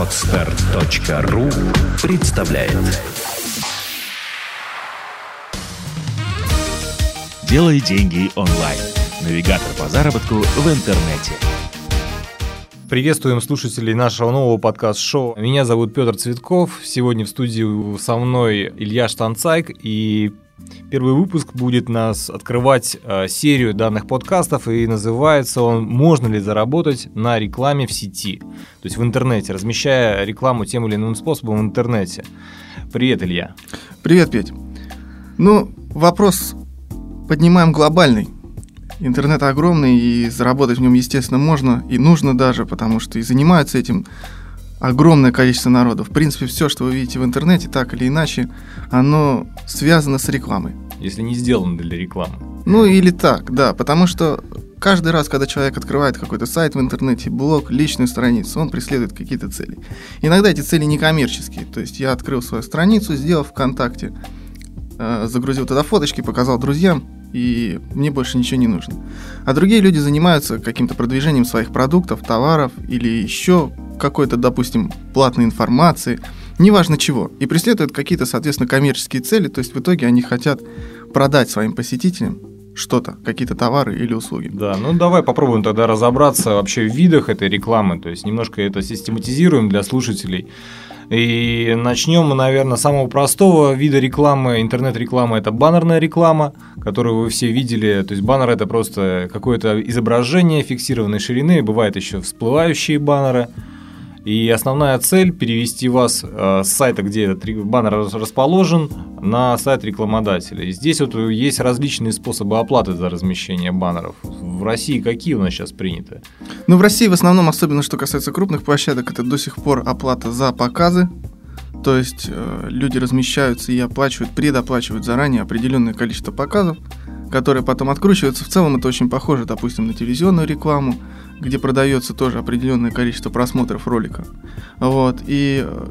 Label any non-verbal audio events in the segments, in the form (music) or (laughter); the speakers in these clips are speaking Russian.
Отстар.ру представляет Делай деньги онлайн. Навигатор по заработку в интернете. Приветствуем слушателей нашего нового подкаст-шоу. Меня зовут Петр Цветков. Сегодня в студии со мной Илья Штанцайк. И первый выпуск будет нас открывать э, серию данных подкастов. И называется он «Можно ли заработать на рекламе в сети?» То есть в интернете, размещая рекламу тем или иным способом в интернете. Привет, Илья. Привет, Петь. Ну, вопрос поднимаем глобальный. Интернет огромный, и заработать в нем, естественно, можно и нужно даже, потому что и занимаются этим огромное количество народу. В принципе, все, что вы видите в интернете, так или иначе, оно связано с рекламой. Если не сделано для рекламы. Ну или так, да, потому что каждый раз, когда человек открывает какой-то сайт в интернете, блог, личную страницу, он преследует какие-то цели. Иногда эти цели некоммерческие, то есть я открыл свою страницу, сделал ВКонтакте, э, загрузил туда фоточки, показал друзьям, и мне больше ничего не нужно. А другие люди занимаются каким-то продвижением своих продуктов, товаров или еще какой-то, допустим, платной информации, неважно чего, и преследуют какие-то, соответственно, коммерческие цели, то есть в итоге они хотят продать своим посетителям что-то, какие-то товары или услуги. Да, ну давай попробуем тогда разобраться вообще в видах этой рекламы, то есть немножко это систематизируем для слушателей. И начнем мы, наверное, с самого простого вида рекламы. Интернет-реклама – это баннерная реклама, которую вы все видели. То есть баннер – это просто какое-то изображение фиксированной ширины. Бывают еще всплывающие баннеры – и основная цель перевести вас э, с сайта, где этот баннер расположен, на сайт рекламодателя. И здесь вот есть различные способы оплаты за размещение баннеров. В России какие у нас сейчас приняты? Ну, в России в основном, особенно что касается крупных площадок, это до сих пор оплата за показы. То есть э, люди размещаются и оплачивают, предоплачивают заранее определенное количество показов, которые потом откручиваются. В целом это очень похоже, допустим, на телевизионную рекламу, где продается тоже определенное количество просмотров ролика. Вот. И э,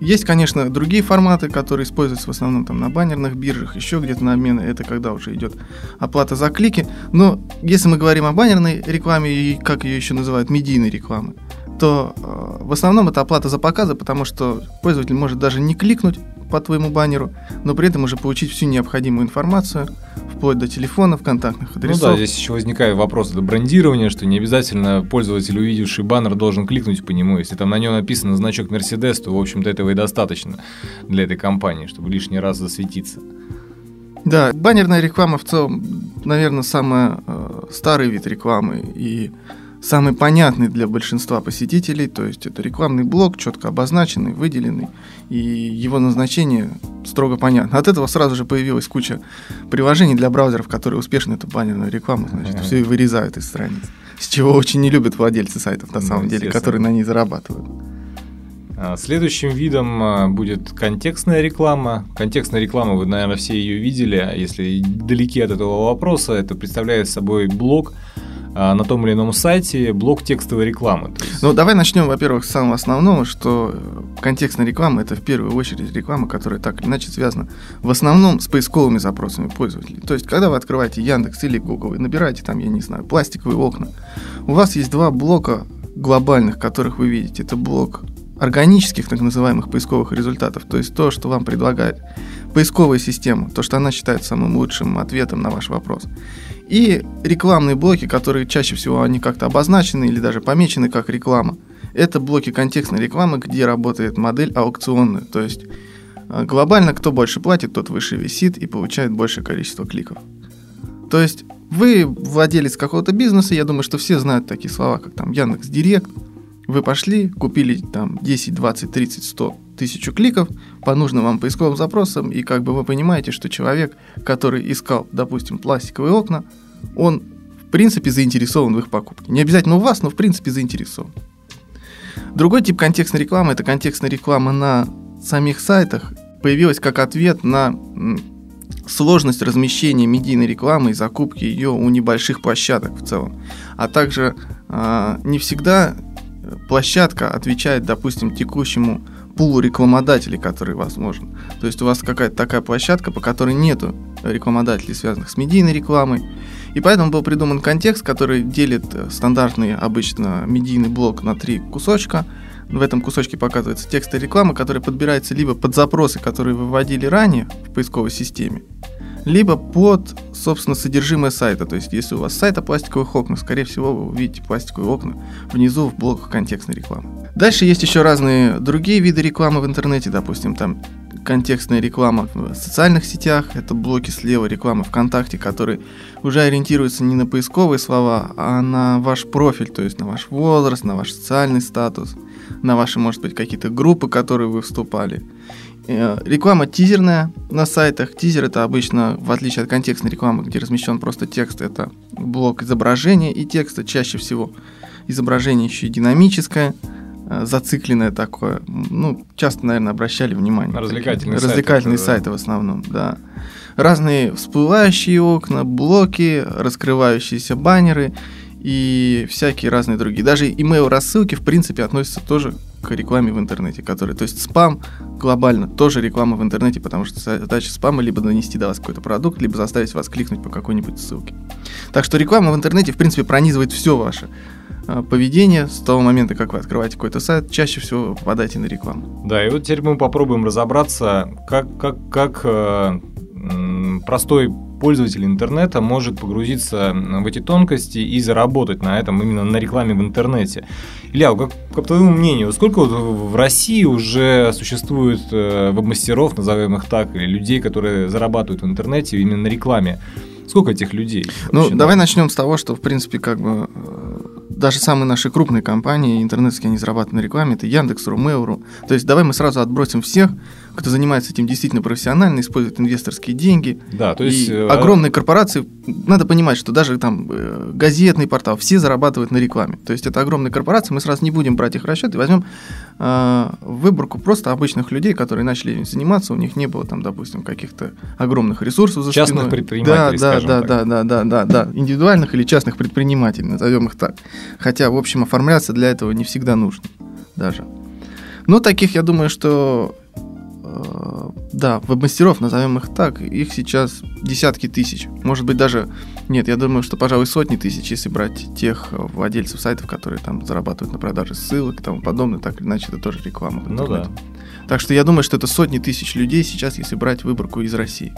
есть, конечно, другие форматы, которые используются в основном там на баннерных биржах, еще где-то на обмены, это когда уже идет оплата за клики. Но если мы говорим о баннерной рекламе и как ее еще называют, медийной рекламы, то э, в основном это оплата за показы, потому что пользователь может даже не кликнуть по твоему баннеру, но при этом уже получить всю необходимую информацию, вплоть до телефонов, контактных адресов. Ну да, здесь еще возникает вопрос до брендирования, что не обязательно пользователь, увидевший баннер, должен кликнуть по нему. Если там на нем написано значок Mercedes, то, в общем-то, этого и достаточно для этой компании, чтобы лишний раз засветиться. Да, баннерная реклама в целом, наверное, самый э, старый вид рекламы и самый понятный для большинства посетителей, то есть это рекламный блок, четко обозначенный, выделенный, и его назначение строго понятно. От этого сразу же появилась куча приложений для браузеров, которые успешно эту баннерную рекламу, значит, все вырезают из страниц. С чего очень не любят владельцы сайтов, на самом деле, которые на ней зарабатывают. А, следующим видом а, будет контекстная реклама. Контекстная реклама, вы, наверное, все ее видели. А если далеки от этого вопроса, это представляет собой блок, на том или ином сайте блок текстовой рекламы. Ну, давай начнем, во-первых, с самого основного, что э, контекстная реклама – это в первую очередь реклама, которая так или иначе связана в основном с поисковыми запросами пользователей. То есть, когда вы открываете Яндекс или Google и набираете там, я не знаю, пластиковые окна, у вас есть два блока глобальных, которых вы видите. Это блок органических, так называемых, поисковых результатов, то есть то, что вам предлагает поисковая система, то, что она считает самым лучшим ответом на ваш вопрос. И рекламные блоки, которые чаще всего они как-то обозначены или даже помечены как реклама. Это блоки контекстной рекламы, где работает модель аукционная. То есть э, глобально кто больше платит, тот выше висит и получает большее количество кликов. То есть вы владелец какого-то бизнеса, я думаю, что все знают такие слова, как там Яндекс Директ. Вы пошли, купили там 10, 20, 30, 100 тысячу кликов по нужным вам поисковым запросам, и как бы вы понимаете, что человек, который искал, допустим, пластиковые окна, он в принципе заинтересован в их покупке. Не обязательно у вас, но в принципе заинтересован. Другой тип контекстной рекламы – это контекстная реклама на самих сайтах. Появилась как ответ на сложность размещения медийной рекламы и закупки ее у небольших площадок в целом. А также э, не всегда площадка отвечает, допустим, текущему пулу рекламодателей, который возможен. То есть у вас какая-то такая площадка, по которой нету рекламодателей, связанных с медийной рекламой. И поэтому был придуман контекст, который делит э, стандартный обычно медийный блок на три кусочка. в этом кусочке показывается текстовая реклама, которая подбирается либо под запросы, которые вы вводили ранее в поисковой системе, либо под, собственно, содержимое сайта. То есть, если у вас сайт о пластиковых окнах, скорее всего, вы увидите пластиковые окна внизу в блоках контекстной рекламы. Дальше есть еще разные другие виды рекламы в интернете, допустим, там контекстная реклама в социальных сетях, это блоки слева рекламы ВКонтакте, которые уже ориентируются не на поисковые слова, а на ваш профиль, то есть на ваш возраст, на ваш социальный статус, на ваши, может быть, какие-то группы, которые вы вступали. Э, реклама тизерная на сайтах. Тизер это обычно, в отличие от контекстной рекламы, где размещен просто текст, это блок изображения и текста, чаще всего изображение еще и динамическое, э, зацикленное такое. Ну, часто, наверное, обращали внимание. Развлекательные, такие, развлекательные сайты, сайты в основном, да. Разные всплывающие окна, блоки, раскрывающиеся баннеры и всякие разные другие. Даже email рассылки, в принципе, относятся тоже к рекламе в интернете, который, то есть спам глобально тоже реклама в интернете, потому что задача спама либо донести до вас какой-то продукт, либо заставить вас кликнуть по какой-нибудь ссылке. Так что реклама в интернете, в принципе, пронизывает все ваше а, поведение с того момента, как вы открываете какой-то сайт, чаще всего попадаете на рекламу. Да, и вот теперь мы попробуем разобраться, как, как, как э, простой пользователь интернета может погрузиться в эти тонкости и заработать на этом именно на рекламе в интернете. Илья, как, как по твоему мнению, сколько вот в России уже существует э, веб-мастеров, назовем их так, или людей, которые зарабатывают в интернете именно на рекламе? Сколько этих людей? Ну, вообще, давай да? начнем с того, что, в принципе, как бы э, даже самые наши крупные компании интернетские, они зарабатывают на рекламе, это Яндекс, Румеуру. То есть давай мы сразу отбросим всех, кто занимается этим действительно профессионально, использует инвесторские деньги. Да, то есть... И э, огромные корпорации, надо понимать, что даже там э, газетный портал, все зарабатывают на рекламе. То есть это огромные корпорации, мы сразу не будем брать их расчет и возьмем э, выборку просто обычных людей, которые начали заниматься, у них не было там, допустим, каких-то огромных ресурсов за Частных спиной. предпринимателей, да, да, да, да, да, да, да, да, индивидуальных или частных предпринимателей, назовем их так. Хотя, в общем, оформляться для этого не всегда нужно даже. Но таких, я думаю, что да, веб-мастеров, назовем их так, их сейчас десятки тысяч. Может быть, даже, нет, я думаю, что, пожалуй, сотни тысяч, если брать тех владельцев сайтов, которые там зарабатывают на продаже ссылок и тому подобное, так или иначе, это тоже реклама. Ну да. Так что я думаю, что это сотни тысяч людей сейчас, если брать выборку из России.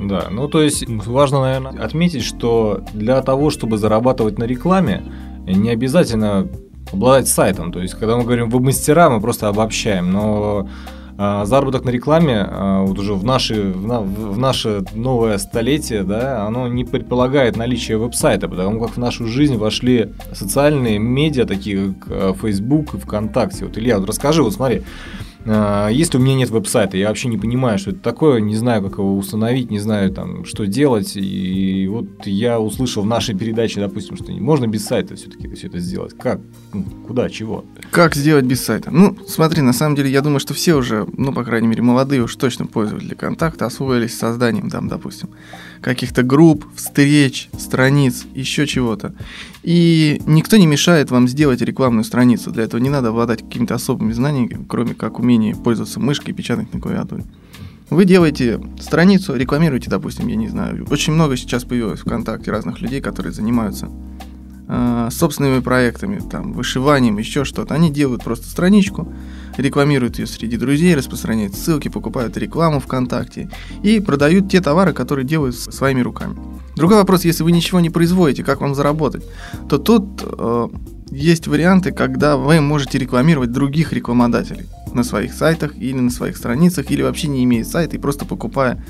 Да, ну то есть важно, наверное, отметить, что для того, чтобы зарабатывать на рекламе, не обязательно обладать сайтом. То есть, когда мы говорим веб-мастера, мы просто обобщаем, но заработок на рекламе а, вот уже в наше, в, наше новое столетие, да, оно не предполагает наличие веб-сайта, потому как в нашу жизнь вошли социальные медиа, такие как а, Facebook и ВКонтакте. Вот, Илья, вот расскажи, вот смотри, а, если у меня нет веб-сайта, я вообще не понимаю, что это такое, не знаю, как его установить, не знаю, там, что делать. И вот я услышал в нашей передаче, допустим, что можно без сайта все-таки все это сделать. Как? Ну, куда? Чего? Как сделать без сайта? Ну, смотри, на самом деле, я думаю, что все уже, ну, по крайней мере, молодые уж точно пользователи контакта освоились созданием, там, допустим, каких-то групп, встреч, страниц, еще чего-то. И никто не мешает вам сделать рекламную страницу. Для этого не надо обладать какими-то особыми знаниями, кроме как умение пользоваться мышкой и печатать на клавиатуре. Вы делаете страницу, рекламируете, допустим, я не знаю. Очень много сейчас появилось ВКонтакте разных людей, которые занимаются э, собственными проектами, там, вышиванием, еще что-то. Они делают просто страничку, рекламируют ее среди друзей, распространяют ссылки, покупают рекламу ВКонтакте и продают те товары, которые делают своими руками. Другой вопрос, если вы ничего не производите, как вам заработать, то тут э, есть варианты, когда вы можете рекламировать других рекламодателей на своих сайтах или на своих страницах, или вообще не имея сайта и просто покупая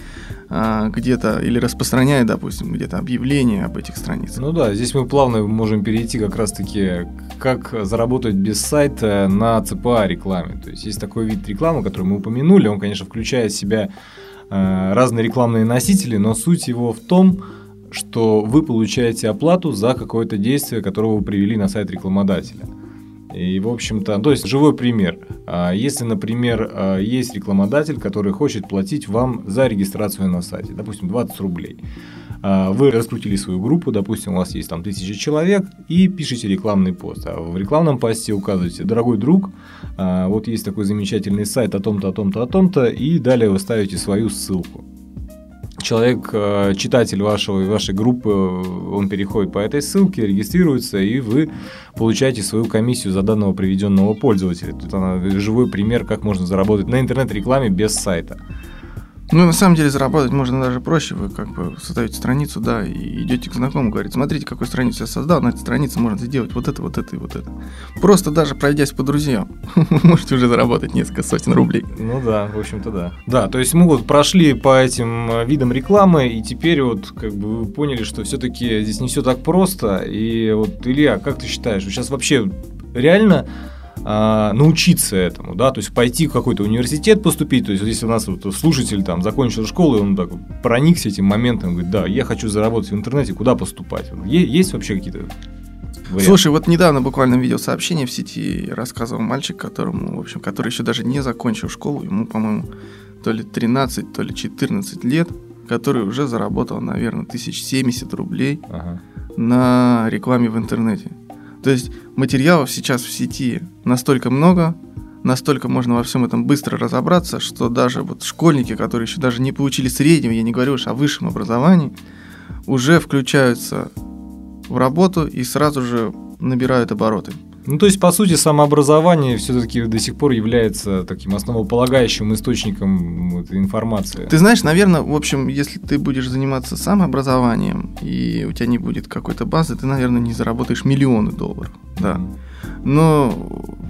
а, где-то или распространяя, допустим, где-то объявления об этих страницах. Ну да, здесь мы плавно можем перейти как раз-таки, как заработать без сайта на ЦПА рекламе. То есть есть такой вид рекламы, который мы упомянули, он, конечно, включает в себя э, разные рекламные носители, но суть его в том, что вы получаете оплату за какое-то действие, которое вы привели на сайт рекламодателя. И, в общем-то, то есть живой пример. А, если, например, а, есть рекламодатель, который хочет платить вам за регистрацию на сайте, допустим, 20 рублей. А, вы раскрутили свою группу, допустим, у вас есть там тысяча человек, и пишите рекламный пост. А в рекламном посте указываете, дорогой друг, вот есть такой замечательный сайт о том-то, о том-то, о том-то, и далее вы ставите свою ссылку. Человек, э, читатель вашего, вашей группы, он переходит по этой ссылке, регистрируется, и вы получаете свою комиссию за данного приведенного пользователя. Тут она, живой пример, как можно заработать на интернет-рекламе без сайта. Ну, на самом деле, заработать можно даже проще. Вы как бы создаете страницу, да, и идете к знакомому, говорите, смотрите, какую страницу я создал, на этой странице можно сделать вот это, вот это и вот это. Просто даже пройдясь по друзьям, (laughs) можете уже заработать несколько сотен рублей. Ну да, в общем-то да. Да, то есть мы вот прошли по этим э, видам рекламы, и теперь вот как бы вы поняли, что все-таки здесь не все так просто. И вот, Илья, как ты считаешь, сейчас вообще реально а, научиться этому, да, то есть пойти в какой-то университет поступить, то есть если у нас вот слушатель там закончил школу, и он так проникся этим моментом, говорит, да, я хочу заработать в интернете, куда поступать? Есть вообще какие-то Вариант. Слушай, вот недавно буквально видел сообщение в сети, рассказывал мальчик, которому, в общем, который еще даже не закончил школу, ему, по-моему, то ли 13, то ли 14 лет, который уже заработал, наверное, 1070 рублей ага. на рекламе в интернете. То есть материалов сейчас в сети настолько много, настолько можно во всем этом быстро разобраться, что даже вот школьники, которые еще даже не получили среднего, я не говорю уж о высшем образовании, уже включаются в работу и сразу же набирают обороты. Ну, то есть, по сути, самообразование все-таки до сих пор является таким основополагающим источником этой информации. Ты знаешь, наверное, в общем, если ты будешь заниматься самообразованием, и у тебя не будет какой-то базы, ты, наверное, не заработаешь миллионы долларов. Да. Но,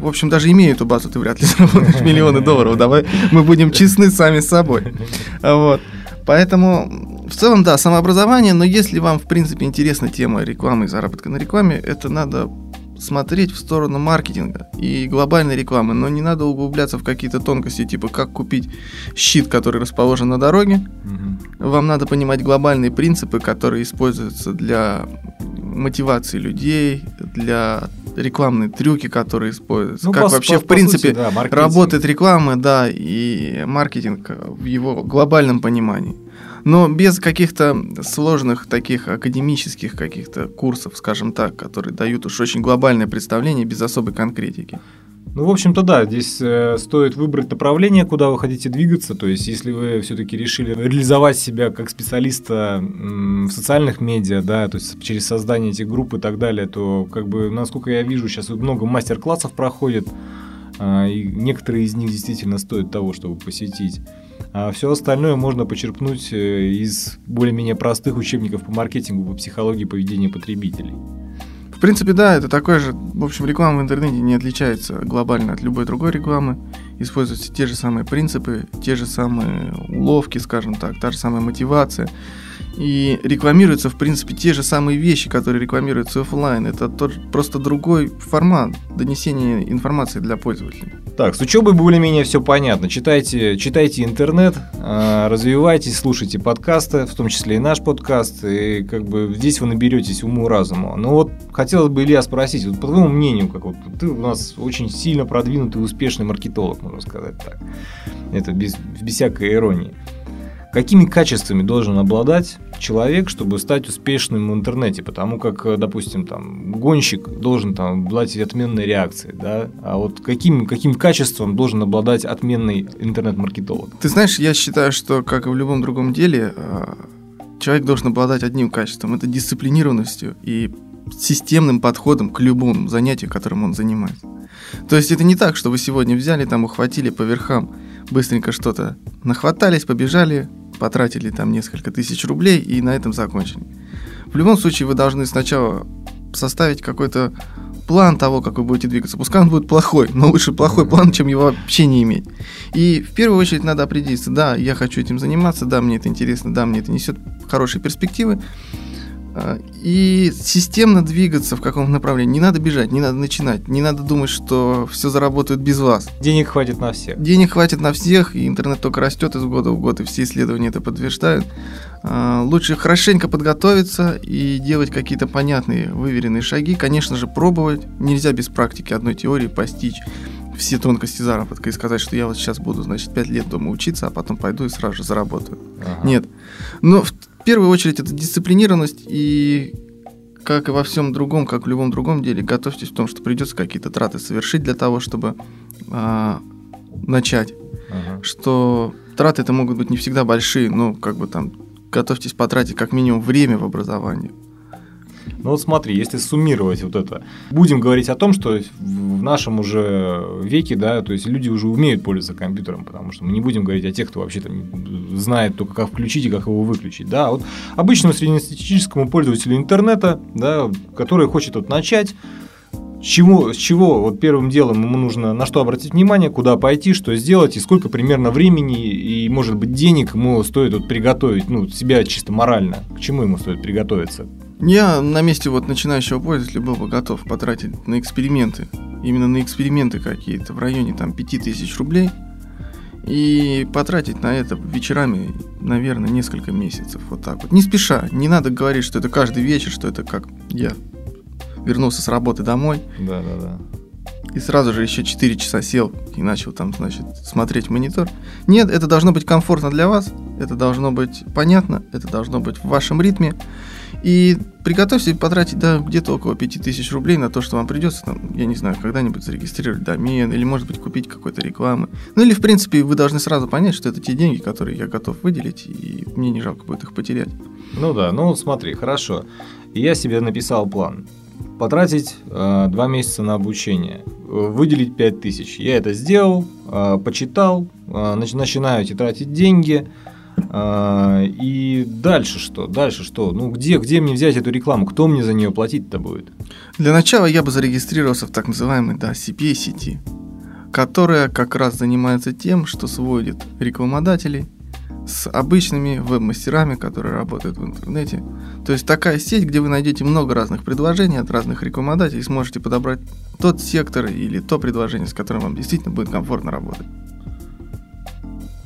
в общем, даже имея эту базу, ты вряд ли (laughs) заработаешь миллионы долларов. Давай мы будем честны сами с собой. Вот. Поэтому, в целом, да, самообразование, но если вам, в принципе, интересна тема рекламы и заработка на рекламе, это надо смотреть в сторону маркетинга и глобальной рекламы, но не надо углубляться в какие-то тонкости, типа как купить щит, который расположен на дороге. Угу. Вам надо понимать глобальные принципы, которые используются для мотивации людей, для рекламные трюки, которые используются, ну, как по, вообще по, в принципе сути, да, работает реклама, да, и маркетинг в его глобальном понимании но без каких-то сложных таких академических каких-то курсов, скажем так, которые дают уж очень глобальное представление без особой конкретики. Ну, в общем-то, да, здесь э, стоит выбрать направление, куда вы хотите двигаться. То есть, если вы все-таки решили реализовать себя как специалиста в социальных медиа, да, то есть через создание этих групп и так далее, то, как бы, насколько я вижу, сейчас много мастер-классов проходит, э, и некоторые из них действительно стоят того, чтобы посетить. А все остальное можно почерпнуть э, из более-менее простых учебников по маркетингу, по психологии поведения потребителей. В принципе, да, это такое же. В общем, реклама в интернете не отличается глобально от любой другой рекламы. Используются те же самые принципы, те же самые уловки, скажем так, та же самая мотивация. И рекламируются, в принципе, те же самые вещи, которые рекламируются офлайн. Это тот, просто другой формат донесения информации для пользователей. Так, с учебой более-менее все понятно. Читайте, читайте интернет, а, развивайтесь, слушайте подкасты, в том числе и наш подкаст. И как бы здесь вы наберетесь уму разума. Но вот хотелось бы, Илья, спросить, вот по твоему мнению, как вот ты у нас очень сильно продвинутый успешный маркетолог, можно сказать так. Это без, без всякой иронии. Какими качествами должен обладать человек, чтобы стать успешным в интернете? Потому как, э, допустим, там, гонщик должен там, обладать отменной реакцией, да? А вот каким, каким качеством должен обладать отменный интернет-маркетолог? Ты знаешь, я считаю, что, как и в любом другом деле, э, человек должен обладать одним качеством. Это дисциплинированностью и системным подходом к любому занятию, которым он занимается. То есть это не так, что вы сегодня взяли, там ухватили по верхам, быстренько что-то нахватались, побежали, потратили там несколько тысяч рублей и на этом закончили. В любом случае вы должны сначала составить какой-то план того, как вы будете двигаться. Пускай он будет плохой, но лучше плохой план, чем его вообще не иметь. И в первую очередь надо определиться, да, я хочу этим заниматься, да, мне это интересно, да, мне это несет хорошие перспективы. А, и системно двигаться в каком-то направлении. Не надо бежать, не надо начинать, не надо думать, что все заработают без вас. Денег хватит на всех. Денег хватит на всех, и интернет только растет из года в год, и все исследования это подтверждают. А, лучше хорошенько подготовиться и делать какие-то понятные, выверенные шаги. Конечно же, пробовать. Нельзя без практики одной теории постичь все тонкости заработка и сказать, что я вот сейчас буду, значит, 5 лет дома учиться, а потом пойду и сразу же заработаю. Ага. Нет. Но первую очередь это дисциплинированность и как и во всем другом, как в любом другом деле, готовьтесь к тому, что придется какие-то траты совершить для того, чтобы а, начать. Ага. Что траты это могут быть не всегда большие, но как бы там готовьтесь потратить как минимум время в образовании. Ну вот смотри, если суммировать вот это, будем говорить о том, что в нашем уже веке, да, то есть люди уже умеют пользоваться компьютером, потому что мы не будем говорить о тех, кто вообще там знает только как включить и как его выключить, да, вот обычному среднестатистическому пользователю интернета, да, который хочет вот начать, чего, с чего вот первым делом ему нужно на что обратить внимание, куда пойти, что сделать и сколько примерно времени и, может быть, денег ему стоит вот приготовить, ну, себя чисто морально, к чему ему стоит приготовиться? Я на месте вот начинающего пользователя был бы готов потратить на эксперименты, именно на эксперименты какие-то в районе там 5000 рублей и потратить на это вечерами, наверное, несколько месяцев, вот так вот. Не спеша, не надо говорить, что это каждый вечер, что это как я вернулся с работы домой. Да, да, да. И сразу же еще 4 часа сел и начал там, значит, смотреть монитор. Нет, это должно быть комфортно для вас, это должно быть понятно, это должно быть в вашем ритме. И приготовьте потратить да, где-то около 5000 рублей на то, что вам придется, там, я не знаю, когда-нибудь зарегистрировать домен, или, может быть, купить какой-то рекламы. Ну, или, в принципе, вы должны сразу понять, что это те деньги, которые я готов выделить, и мне не жалко будет их потерять. Ну да, ну смотри, хорошо. Я себе написал план потратить э, два месяца на обучение, выделить 5000. Я это сделал, э, почитал, э, начинаю тратить деньги. Э, и дальше что? Дальше что? Ну где, где мне взять эту рекламу? Кто мне за нее платить-то будет? Для начала я бы зарегистрировался в так называемой да, CPA сети, которая как раз занимается тем, что сводит рекламодателей с обычными веб-мастерами, которые работают в интернете. То есть такая сеть, где вы найдете много разных предложений от разных рекламодателей, сможете подобрать тот сектор или то предложение, с которым вам действительно будет комфортно работать.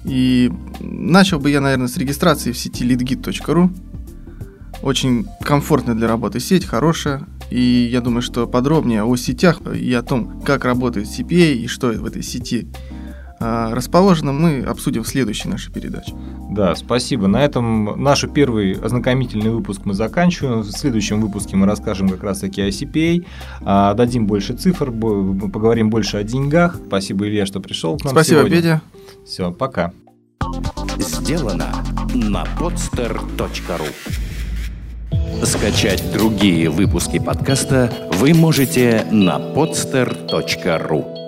И начал бы я, наверное, с регистрации в сети leadgit.ru. Очень комфортная для работы сеть, хорошая. И я думаю, что подробнее о сетях и о том, как работает CPA и что в этой сети а, расположено, мы обсудим в следующей нашей передаче. Да, спасибо. На этом наш первый ознакомительный выпуск мы заканчиваем. В следующем выпуске мы расскажем как раз-таки о CPA, а, дадим больше цифр, поговорим больше о деньгах. Спасибо, Илья, что пришел к нам Спасибо, сегодня. Петя. Все, пока. Сделано на podster.ru Скачать другие выпуски подкаста вы можете на podster.ru